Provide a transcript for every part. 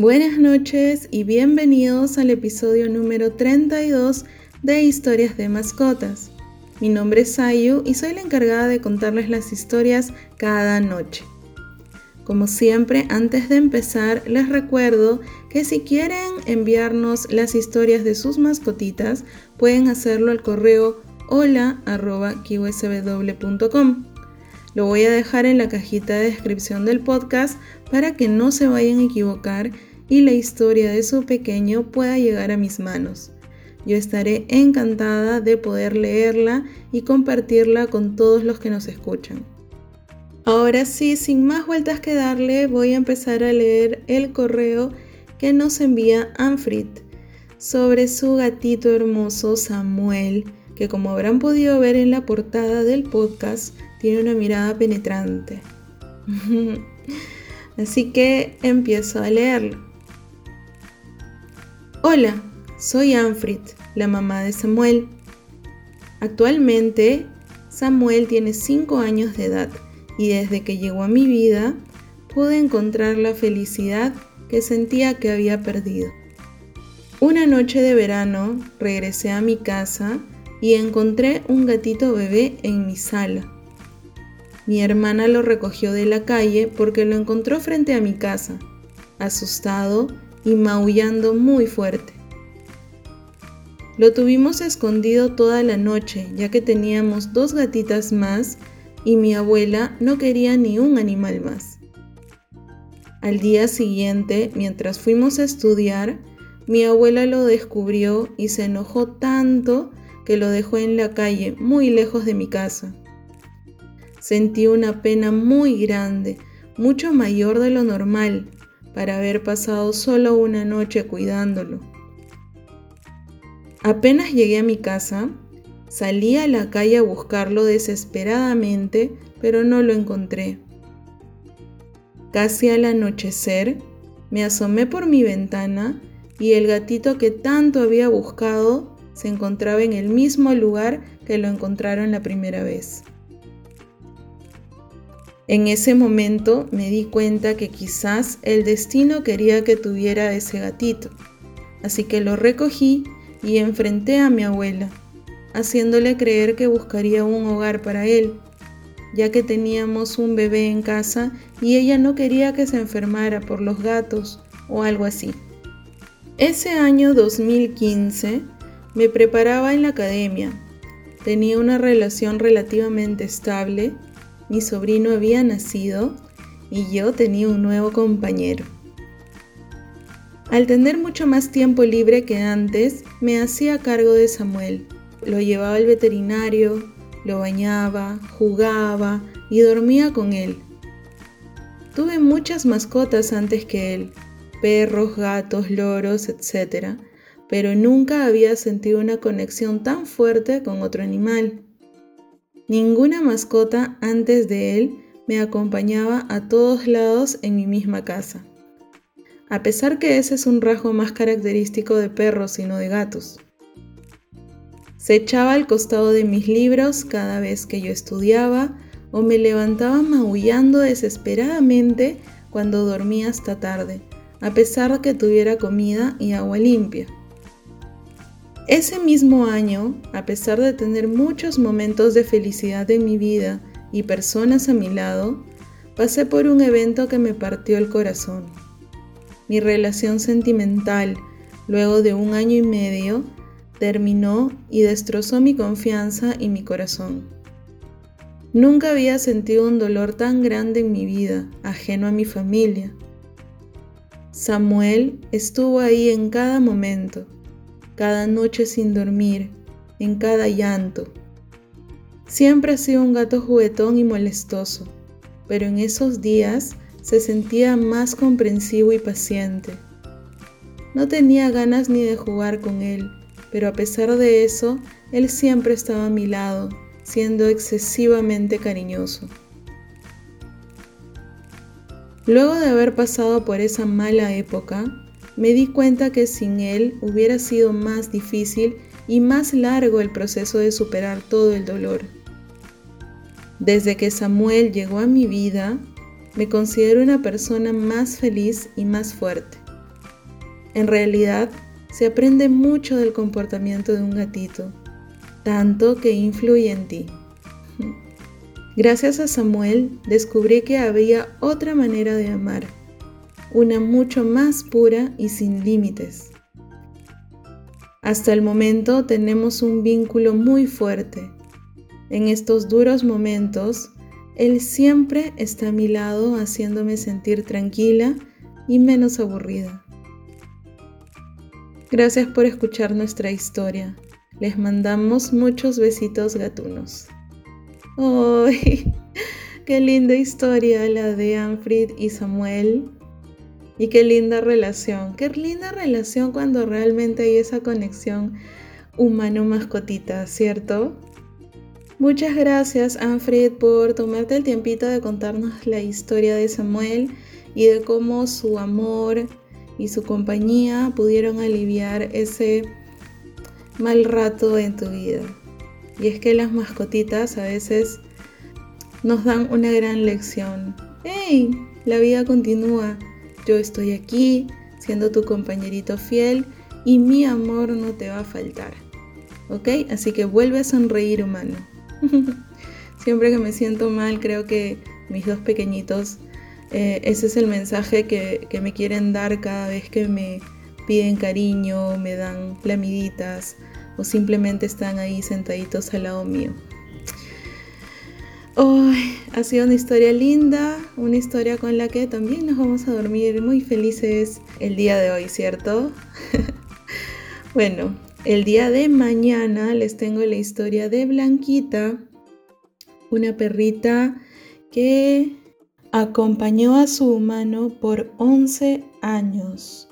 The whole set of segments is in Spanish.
Buenas noches y bienvenidos al episodio número 32 de Historias de Mascotas. Mi nombre es Sayu y soy la encargada de contarles las historias cada noche. Como siempre, antes de empezar, les recuerdo que si quieren enviarnos las historias de sus mascotitas, pueden hacerlo al correo hola.qsw.com. Lo voy a dejar en la cajita de descripción del podcast para que no se vayan a equivocar y la historia de su pequeño pueda llegar a mis manos. Yo estaré encantada de poder leerla y compartirla con todos los que nos escuchan. Ahora sí, sin más vueltas que darle, voy a empezar a leer el correo que nos envía Anfrit sobre su gatito hermoso Samuel, que como habrán podido ver en la portada del podcast, tiene una mirada penetrante. Así que empiezo a leerlo. Hola, soy Anfrit, la mamá de Samuel. Actualmente, Samuel tiene 5 años de edad y desde que llegó a mi vida pude encontrar la felicidad que sentía que había perdido. Una noche de verano regresé a mi casa y encontré un gatito bebé en mi sala. Mi hermana lo recogió de la calle porque lo encontró frente a mi casa, asustado y maullando muy fuerte. Lo tuvimos escondido toda la noche ya que teníamos dos gatitas más y mi abuela no quería ni un animal más. Al día siguiente, mientras fuimos a estudiar, mi abuela lo descubrió y se enojó tanto que lo dejó en la calle, muy lejos de mi casa. Sentí una pena muy grande, mucho mayor de lo normal, para haber pasado solo una noche cuidándolo. Apenas llegué a mi casa, salí a la calle a buscarlo desesperadamente, pero no lo encontré. Casi al anochecer, me asomé por mi ventana y el gatito que tanto había buscado se encontraba en el mismo lugar que lo encontraron la primera vez. En ese momento me di cuenta que quizás el destino quería que tuviera ese gatito, así que lo recogí y enfrenté a mi abuela, haciéndole creer que buscaría un hogar para él, ya que teníamos un bebé en casa y ella no quería que se enfermara por los gatos o algo así. Ese año 2015 me preparaba en la academia. Tenía una relación relativamente estable, mi sobrino había nacido y yo tenía un nuevo compañero. Al tener mucho más tiempo libre que antes, me hacía cargo de Samuel. Lo llevaba al veterinario, lo bañaba, jugaba y dormía con él. Tuve muchas mascotas antes que él, perros, gatos, loros, etc., pero nunca había sentido una conexión tan fuerte con otro animal. Ninguna mascota antes de él me acompañaba a todos lados en mi misma casa. A pesar que ese es un rasgo más característico de perros y no de gatos. Se echaba al costado de mis libros cada vez que yo estudiaba o me levantaba maullando desesperadamente cuando dormía hasta tarde, a pesar de que tuviera comida y agua limpia. Ese mismo año, a pesar de tener muchos momentos de felicidad en mi vida y personas a mi lado, pasé por un evento que me partió el corazón. Mi relación sentimental, luego de un año y medio, terminó y destrozó mi confianza y mi corazón. Nunca había sentido un dolor tan grande en mi vida, ajeno a mi familia. Samuel estuvo ahí en cada momento cada noche sin dormir, en cada llanto. Siempre ha sido un gato juguetón y molestoso, pero en esos días se sentía más comprensivo y paciente. No tenía ganas ni de jugar con él, pero a pesar de eso, él siempre estaba a mi lado, siendo excesivamente cariñoso. Luego de haber pasado por esa mala época, me di cuenta que sin él hubiera sido más difícil y más largo el proceso de superar todo el dolor. Desde que Samuel llegó a mi vida, me considero una persona más feliz y más fuerte. En realidad, se aprende mucho del comportamiento de un gatito, tanto que influye en ti. Gracias a Samuel descubrí que había otra manera de amar, una mucho más pura y sin límites. Hasta el momento tenemos un vínculo muy fuerte. En estos duros momentos, Él siempre está a mi lado haciéndome sentir tranquila y menos aburrida. Gracias por escuchar nuestra historia. Les mandamos muchos besitos gatunos. ¡Ay! ¡Qué linda historia la de Anfrid y Samuel! Y qué linda relación, qué linda relación cuando realmente hay esa conexión humano-mascotita, ¿cierto? Muchas gracias, Anfrid, por tomarte el tiempito de contarnos la historia de Samuel y de cómo su amor y su compañía pudieron aliviar ese mal rato en tu vida. Y es que las mascotitas a veces nos dan una gran lección. ¡Hey! La vida continúa. Yo estoy aquí, siendo tu compañerito fiel, y mi amor no te va a faltar. ¿Ok? Así que vuelve a sonreír, humano. Siempre que me siento mal, creo que mis dos pequeñitos, eh, ese es el mensaje que, me quieren dar cada vez que me piden cariño, me dan lamiditas o simplemente están ahí sentaditos al lado mío. Hoy ha sido una historia linda, una historia con la que también nos vamos a dormir muy felices el día de hoy, ¿cierto? bueno, el día de mañana les tengo la historia de Blanquita, una perrita que acompañó a su humano por 11 años.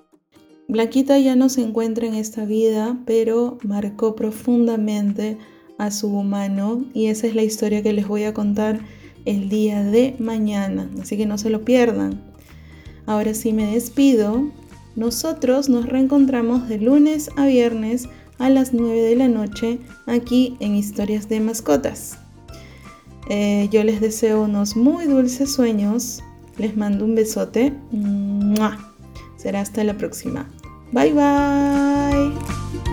Blanquita ya no se encuentra en esta vida, pero marcó profundamente a su humano y esa es la historia que les voy a contar el día de mañana, así que no se lo pierdan. Ahora sí me despido. Nosotros nos reencontramos de lunes a viernes a las 9 de la noche aquí en Historias de Mascotas. Eh, yo les deseo unos muy dulces sueños. Les mando un besote. Será hasta la próxima. Bye bye.